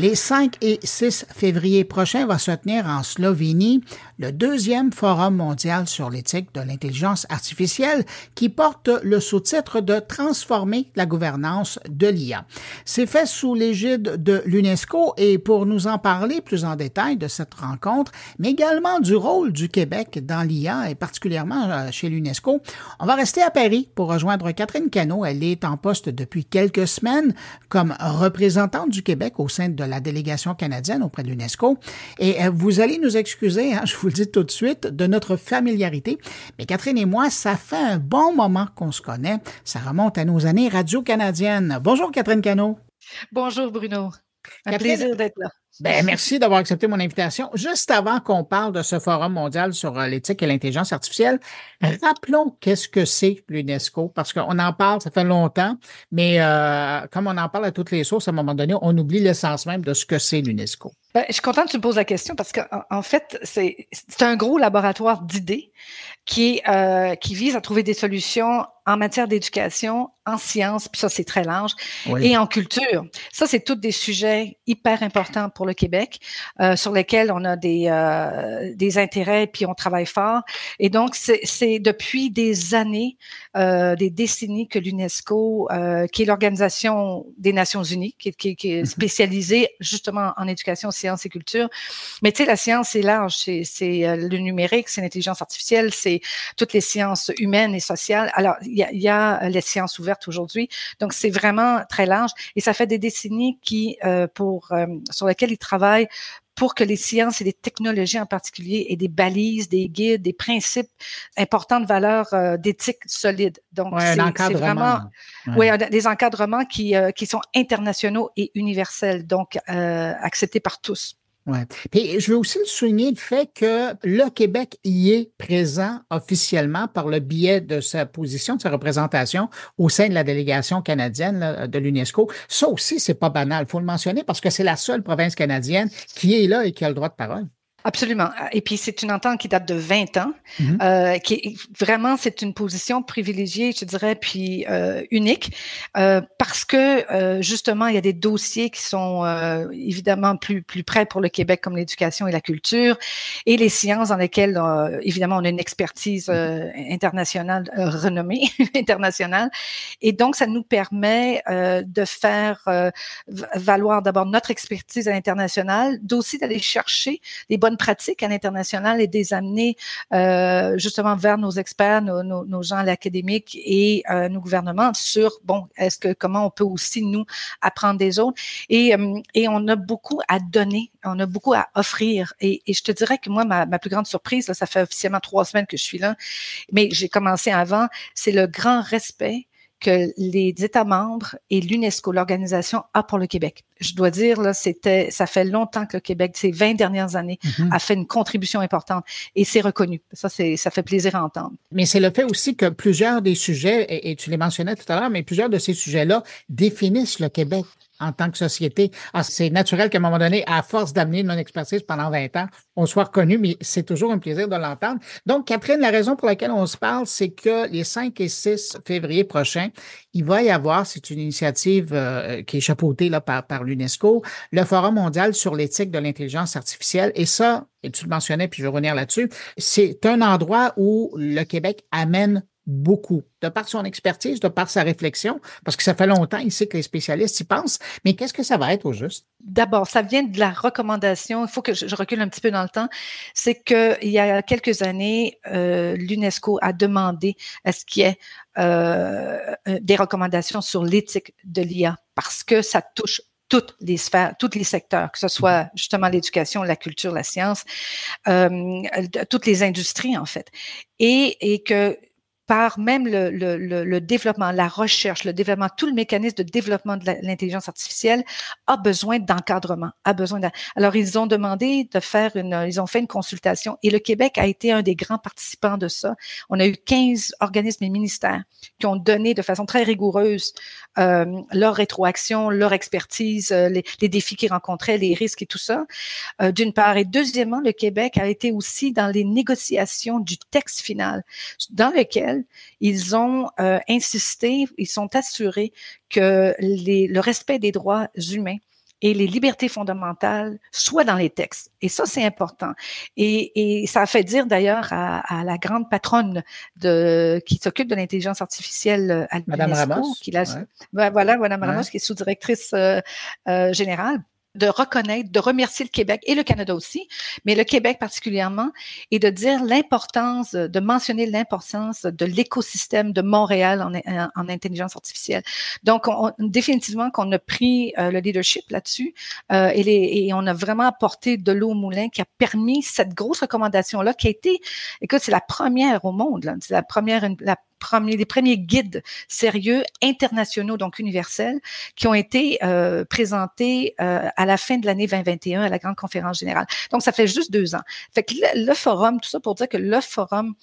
Les 5 et 6 février prochains va se tenir en Slovénie le deuxième Forum mondial sur l'éthique de l'intelligence artificielle qui porte le sous-titre de Transformer la gouvernance de l'IA. C'est fait sous l'égide de l'UNESCO et pour nous en parler plus en détail de cette rencontre, mais également du rôle du Québec dans l'IA et particulièrement euh, chez l'UNESCO, on va rester à Paris pour rejoindre Catherine Cano. Elle est en poste depuis quelques semaines comme représentante du Québec au sein de la délégation canadienne auprès de l'UNESCO. Et euh, vous allez nous excuser, hein, je vous le dis tout de suite, de notre familiarité. Mais Catherine et moi, ça fait un bon moment qu'on se connaît. Ça remonte à nos années radio-canadiennes. Bonjour Catherine Cano. Bonjour Bruno. Un plaisir d'être là. Ben, merci d'avoir accepté mon invitation. Juste avant qu'on parle de ce forum mondial sur euh, l'éthique et l'intelligence artificielle, rappelons qu'est-ce que c'est l'UNESCO, parce qu'on en parle, ça fait longtemps, mais euh, comme on en parle à toutes les sources, à un moment donné, on oublie l'essence même de ce que c'est l'UNESCO. Ben, je suis contente que tu me poses la question parce qu'en en fait, c'est un gros laboratoire d'idées qui, euh, qui vise à trouver des solutions en matière d'éducation, en sciences, puis ça c'est très large, et en culture. Ça c'est tous des sujets hyper importants pour le Québec, euh, sur lesquels on a des, euh, des intérêts, puis on travaille fort. Et donc c'est depuis des années, euh, des décennies que l'UNESCO, euh, qui est l'organisation des Nations Unies, qui, qui, qui est mm-hmm. spécialisée justement en éducation, sciences et culture. Mais tu sais, la science c'est large, c'est euh, le numérique, c'est l'intelligence artificielle, c'est toutes les sciences humaines et sociales. Alors il y a, les sciences ouvertes aujourd'hui. Donc, c'est vraiment très large. Et ça fait des décennies qui, euh, pour, euh, sur lesquelles ils travaillent pour que les sciences et les technologies en particulier aient des balises, des guides, des principes importants de valeurs euh, d'éthique solide. Donc, c'est vraiment ouais. des encadrements qui, qui sont internationaux et universels, donc acceptés par tous. Ouais. Puis je veux aussi souligner le fait que le Québec y est présent officiellement par le biais de sa position, de sa représentation au sein de la délégation canadienne de l'UNESCO. Ça aussi, c'est pas banal. Il faut le mentionner parce que c'est la seule province canadienne qui est là et qui a le droit de parole. Absolument. Et puis, c'est une entente qui date de 20 ans, mm-hmm. euh, qui est, vraiment, c'est une position privilégiée, je dirais, puis euh, unique, euh, parce que, justement, il y a des dossiers qui sont évidemment plus, plus près pour le Québec, comme l'éducation et la culture, et les sciences dans lesquelles, évidemment, on a une expertise internationale renommée, internationale. Et donc, ça nous permet de faire valoir d'abord notre expertise à l'international, d'aussi d'aller chercher les bonnes pratiques à l'international et des amener euh, justement vers nos experts, nos, nos, nos gens à l'académique et euh, nos gouvernements sur bon, est-ce que comment on peut aussi nous apprendre des autres. Et euh, et on a beaucoup à donner, on a beaucoup à offrir. Et, et je te dirais que moi ma, ma plus grande surprise, là, ça fait officiellement trois semaines que je suis là, mais j'ai commencé avant, c'est le grand respect que les États membres et l'UNESCO, l'organisation, a pour le Québec. Je dois dire, là, c'était, ça fait longtemps que le Québec, ces 20 dernières années, mm-hmm. a fait une contribution importante et c'est reconnu. Ça, c'est, ça fait plaisir à entendre. Mais c'est le fait aussi que plusieurs des sujets, et, et tu les mentionnais tout à l'heure, mais plusieurs de ces sujets-là définissent le Québec en tant que société. Ah, c'est naturel qu'à un moment donné, à force d'amener mon expertise pendant 20 ans, on soit reconnu, mais c'est toujours un plaisir de l'entendre. Donc, Catherine, la raison pour laquelle on se parle, c'est que les 5 et 6 février prochains, il va y avoir, c'est une initiative euh, qui est chapeautée là, par, par l'UNESCO, le Forum mondial sur l'éthique de l'intelligence artificielle. Et ça, et tu le mentionnais, puis je vais revenir là-dessus, c'est un endroit où le Québec amène beaucoup, de par son expertise, de par sa réflexion, parce que ça fait longtemps ici que les spécialistes y pensent. Mais qu'est-ce que ça va être au juste? D'abord, ça vient de la recommandation. Il faut que je, recule un petit peu dans le temps. C'est que il y a quelques années, euh, l'UNESCO a demandé à ce qu'il y ait euh, des recommandations sur l'éthique de l'IA parce que ça touche toutes les sphères, tous les secteurs, que ce soit mm-hmm. justement l'éducation, la culture, la science, euh, toutes les industries en fait, et, et que par même le, le, le, développement, la recherche, le développement, tout le mécanisme de développement de l'intelligence artificielle a besoin d'encadrement, a besoin de... Alors, ils ont demandé de faire une, ils ont fait une consultation et le Québec a été un des grands participants de ça. On a eu 15 organismes et ministères qui ont donné de façon très rigoureuse euh, leur rétroaction, leur expertise, euh, les, les, défis qu'ils rencontraient, les risques et tout ça, euh, d'une part. Et deuxièmement, le Québec a été aussi dans les négociations du texte final, dans lequel ils ont euh, insisté, ils sont assurés que les, le respect des droits humains et les libertés fondamentales soient dans les textes. Et ça, c'est important. Et, et, ça a fait dire d'ailleurs à, à, la grande patronne de, qui s'occupe de l'intelligence artificielle à l'UNESCO, qui la, voilà, Madame Ramos, qui est sous-directrice euh, euh, générale de reconnaître, de remercier le Québec et le Canada aussi, mais le Québec particulièrement, et de dire l'importance, de mentionner l'importance de l'écosystème de Montréal en, en, intelligence artificielle. Donc, on, définitivement qu'on a pris euh, le leadership là-dessus euh, et, les, et, on a vraiment apporté de l'eau au moulin qui a permis cette grosse recommandation-là qui a été, écoute, c'est la première au monde, c'est la première, la premiers, les premiers guides sérieux internationaux, donc universels, qui ont été euh, présentés euh, à la fin de l'année 2021 à la grande conférence générale. Donc, ça fait juste deux ans. Fait que le forum, tout ça pour dire que le forum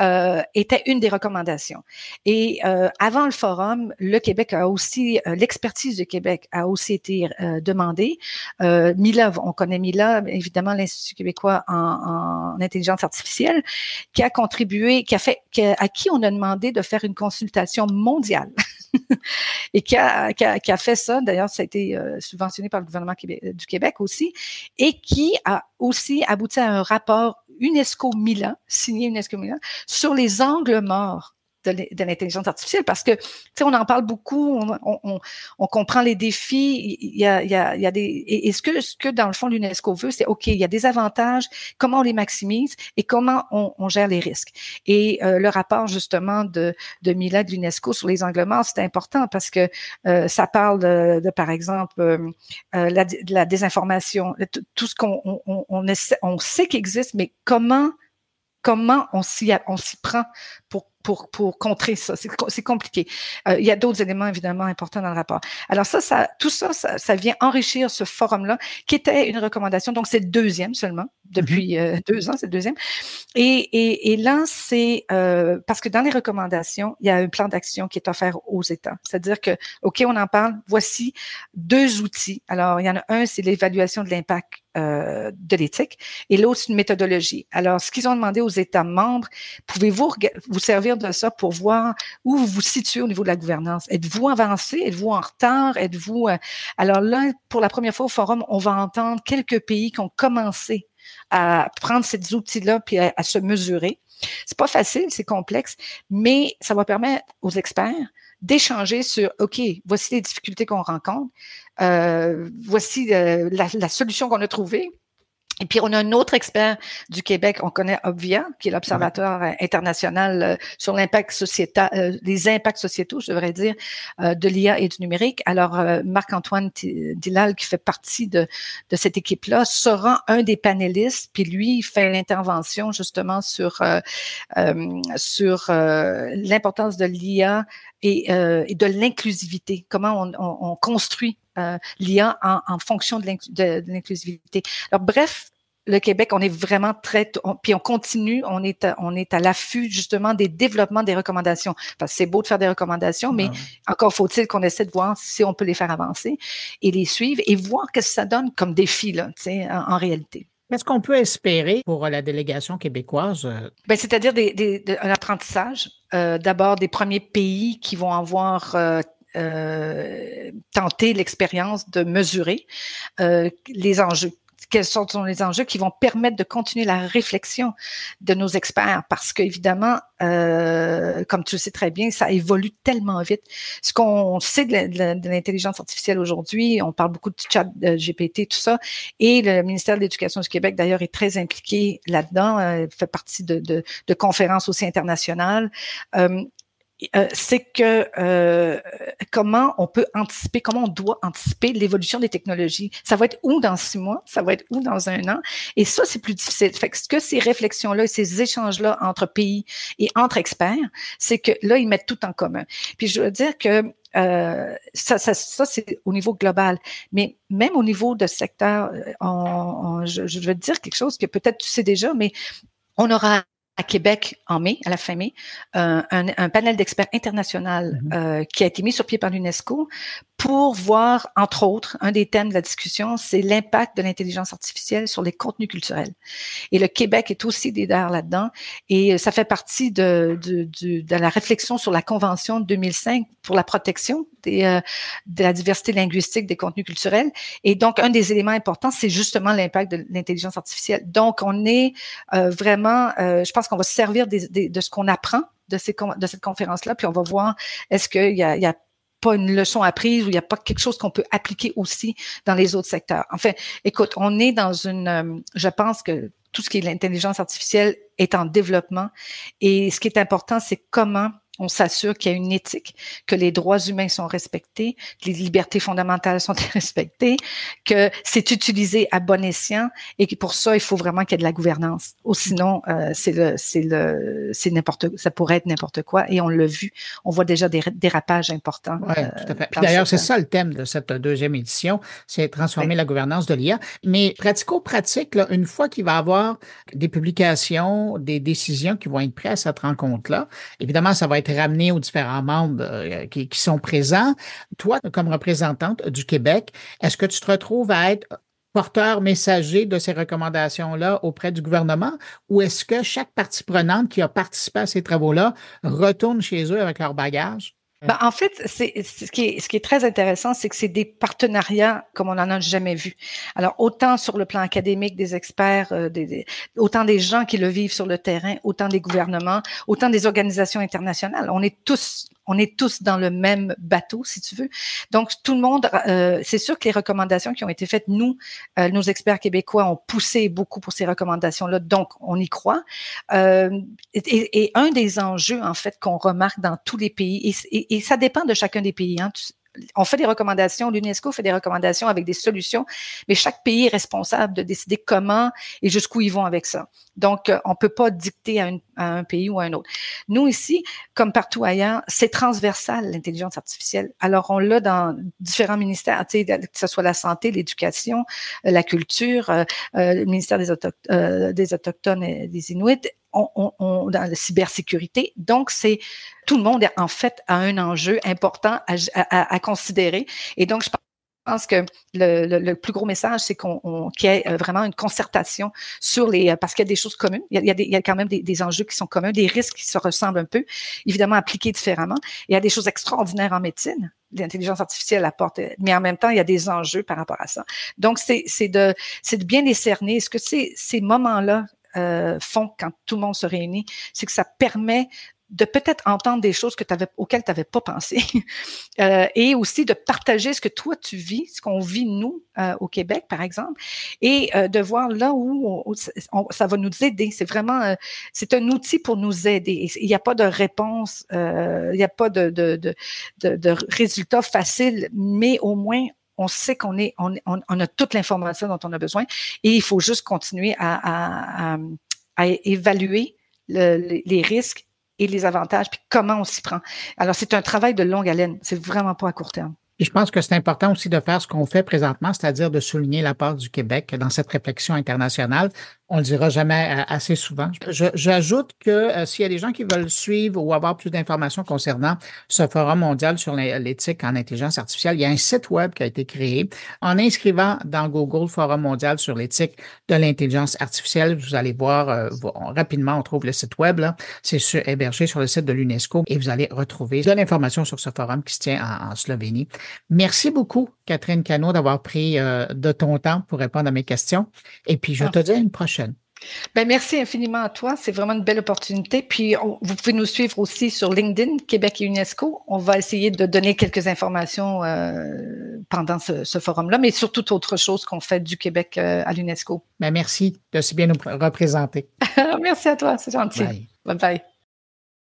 euh, était une des recommandations. Et euh, avant le forum, le Québec a aussi, euh, l'expertise du Québec a aussi été euh, demandée. Mila, on connaît Mila, évidemment l'Institut québécois en, en, intelligence artificielle, qui a contribué, qui a fait, à qui on a demandé de faire une consultation mondiale. et qui a, qui, a, qui a, fait ça, d'ailleurs, ça a été subventionné par le gouvernement du Québec aussi, et qui a aussi abouti à un rapport UNESCO Milan, signé UNESCO Milan, sur les angles morts de l'intelligence artificielle parce que, tu sais, on en parle beaucoup, on, on, on, comprend les défis, il y a, y a, y a des... Et, ce, que, ce que, dans le fond, l'UNESCO veut, c'est, OK, il y a des avantages, comment on les maximise et comment on, on gère les risques. Et euh, le rapport, justement, de, de Mila de l'UNESCO sur les angles morts, c'est important parce que euh, ça parle de, de par exemple, euh, la, de la désinformation, tout ce qu'on on, on, sait qu'il existe, mais comment comment on s'y on s'y prend pour pour, pour contrer ça. C'est compliqué. Euh, il y a d'autres éléments évidemment importants dans le rapport. Alors ça, ça tout ça, ça, ça vient enrichir ce forum-là, qui était une recommandation. Donc c'est le deuxième seulement depuis mm-hmm. euh, deux ans, c'est le deuxième. Et, et, et là, c'est euh, parce que dans les recommandations, il y a un plan d'action qui est offert aux États. C'est-à-dire que, ok, on en parle. Voici deux outils. Alors il y en a un, c'est l'évaluation de l'impact euh, de l'éthique, et l'autre, c'est une méthodologie. Alors, ce qu'ils ont demandé aux États membres, pouvez-vous vous de ça pour voir où vous vous situez au niveau de la gouvernance? Êtes-vous avancé? Êtes-vous en retard? Êtes-vous... Euh, alors là, pour la première fois au forum, on va entendre quelques pays qui ont commencé à prendre ces outils-là puis à, à se mesurer. C'est pas facile, c'est complexe, mais ça va permettre aux experts d'échanger sur, OK, voici les difficultés qu'on rencontre, euh, voici euh, la, la, solution qu'on a trouvée, et puis, on a un autre expert du Québec, on connaît Obvia, qui est l'Observatoire euh, international euh, sur l'impact sociétal, euh, les impacts sociétaux, je devrais dire, de l'IA et du numérique. Alors, Marc-Antoine Dilal, qui fait partie de, de cette équipe-là, sera un des panélistes, puis lui, il fait l'intervention justement sur, sur l'importance de l'IA et, et, de l'inclusivité, comment on, on, on construit euh, l'IA en, en, fonction de l'inclusivité. Alors bref, le Québec, on est vraiment très, puis on continue, on est, à, on est à l'affût justement des développements des recommandations. Parce que c'est beau de faire des recommandations, mais ah encore faut-il qu'on essaie de voir si on peut les faire avancer et les suivre et voir ce que ça donne comme défi là, en, en réalité. Qu'est-ce qu'on peut espérer pour la délégation québécoise? Ben, c'est-à-dire des, des, un apprentissage. Euh, D'abord, des premiers pays qui vont avoir euh, euh, tenter l'expérience de mesurer euh, les enjeux quels sont les enjeux qui vont permettre de continuer la réflexion de nos experts parce qu'évidemment, euh, comme tu le sais très bien, ça évolue tellement vite. Ce qu'on sait de l'intelligence artificielle aujourd'hui, on parle beaucoup de chat de GPT, tout ça, et le ministère de l'Éducation du Québec, d'ailleurs, est très impliqué là-dedans, euh, fait partie de, conférences aussi internationales. Euh, euh, c'est que euh, comment on peut anticiper, comment on doit anticiper l'évolution des technologies? Ça va être où dans six mois, ça va être où dans un an, et ça c'est plus difficile. Fait que ce que ces réflexions-là, ces échanges-là entre pays et entre experts, c'est que là ils mettent tout en commun. Puis je veux dire que euh, ça, ça, ça c'est au niveau global. Mais même au niveau de secteur, on, je, je veux dire quelque chose que peut-être tu sais déjà, mais on aura à Québec en mai, à la fin mai, euh, un, un, panel d'experts international mm-hmm. euh, qui a été mis sur pied par l'UNESCO pour voir, entre autres, un des thèmes de la discussion, c'est l'impact de l'intelligence artificielle sur les contenus culturels. Et le Québec est aussi leader là-dedans, et ça fait partie de, de, de, de, la réflexion sur la Convention de 2005 pour la protection des, euh, de la diversité linguistique des contenus culturels. Et donc, un des éléments importants, c'est justement l'impact de l'intelligence artificielle. Donc, on est euh, vraiment, euh, je pense qu'on va se servir de ce qu'on apprend de, cette conférence-là, puis on va voir est-ce qu'il y a, pas une leçon apprise ou il n'y a pas quelque chose qu'on peut appliquer aussi dans les autres secteurs. Enfin, écoute, on est dans une, je pense que tout ce qui est l'intelligence artificielle est en développement et ce qui est important, c'est comment on s'assure qu'il y a une éthique, que les droits humains sont respectés, que les libertés fondamentales sont respectées, que c'est utilisé à bon escient et que pour ça, il faut vraiment qu'il y ait de la gouvernance. Ou sinon, euh, c'est le, c'est le, c'est n'importe, ça pourrait être n'importe quoi. Et on l'a vu, on voit déjà des dérapages importants. Oui, euh, tout à fait. d'ailleurs, c'est ça le thème de cette deuxième édition, c'est transformer la gouvernance de l'IA. Mais pratico-pratique, une fois qu'il va y avoir des publications, des décisions qui vont être prises à cette rencontre-là, évidemment, ça va être ramené aux différents membres euh, qui, sont présents. Toi, comme représentante du Québec, est-ce que tu te retrouves à être porteur messager de ces recommandations-là auprès du gouvernement? Ou est-ce que chaque partie prenante qui a participé à ces travaux-là retourne chez eux avec leur bagage? Ben, en fait, c'est ce qui est ce qui est très intéressant, c'est que c'est des partenariats comme on n'en a jamais vu. Alors autant sur le plan académique des experts, euh, des, autant des gens qui le vivent sur le terrain, autant des gouvernements, autant des organisations internationales. On est tous on est tous dans le même bateau, si tu veux. Donc, tout le monde, euh, c'est sûr que les recommandations qui ont été faites, nous, euh, nos experts québécois ont poussé beaucoup pour ces recommandations-là, donc on y croit. Euh, et, un des enjeux, en fait, qu'on remarque dans tous les pays, et, ça dépend de chacun des pays, hein, on fait des recommandations, l'UNESCO fait des recommandations avec des solutions, mais chaque pays est responsable de décider comment et jusqu'où ils vont avec ça. Donc, euh, on peut pas dicter à, un pays ou à un autre. Nous ici, comme partout ailleurs, c'est transversal l'intelligence artificielle. Alors, on l'a dans différents ministères, que ce soit la santé, l'éducation, euh, la culture, euh, le ministère des autochtones et des Inuits on, dans la cybersécurité. Donc, c'est tout le monde en fait a un enjeu important à, considérer. Et donc, je pense que le, plus gros message, c'est qu'on qu'il y ait euh, vraiment une concertation sur les euh, parce qu'il y a des choses communes. Il y a, il y a, quand même des, enjeux qui sont communs, des risques qui se ressemblent un peu, évidemment appliqués différemment. Il y a des choses extraordinaires en médecine. L'intelligence artificielle apporte, mais en même temps, il y a des enjeux par rapport à ça. Donc, c'est de, de bien décerner. Est-ce que ces moments-là euh, font quand tout le monde se réunit, c'est que ça permet de peut-être entendre des choses auxquelles tu n'avais pas pensé euh, et aussi de partager ce que toi tu vis, ce qu'on vit nous euh, au Québec par exemple, et de voir là où ça va nous aider. C'est vraiment, c'est un outil pour nous aider. Il n'y a pas de réponse, il n'y a pas de, de résultat facile, mais au moins on sait qu'on a toute l'information dont on a besoin et il faut juste continuer à, évaluer le, les risques et les avantages, puis comment on s'y prend. Alors, c'est un travail de longue haleine. C'est vraiment pas à court terme. Et je pense que c'est important aussi de faire ce qu'on fait présentement, c'est-à-dire de souligner la part du Québec dans cette réflexion internationale. On le dira jamais euh, assez souvent. J'ajoute que euh, s'il y a des gens qui veulent suivre ou avoir plus d'informations concernant ce forum mondial sur l'éthique en intelligence artificielle, il y a un site web qui a été créé. En inscrivant dans Google Forum mondial sur l'éthique de l'intelligence artificielle, vous allez voir euh, rapidement, on trouve le site web. C'est hébergé sur le site de l'UNESCO et vous allez retrouver de l'information sur ce forum qui se tient en, en Slovénie. Merci beaucoup, Catherine Cano, d'avoir pris de ton temps pour répondre à mes questions. Et puis, je te dis à une prochaine. Ben, merci infiniment à toi. C'est vraiment une belle opportunité. Puis, vous pouvez nous suivre aussi sur LinkedIn, Québec et UNESCO. On va essayer de donner quelques informations euh, pendant ce, forum-là, mais sur toute autre chose qu'on fait du Québec euh, à l'UNESCO. Ben, merci de si bien nous représenter. merci à toi. C'est gentil. bye. bye.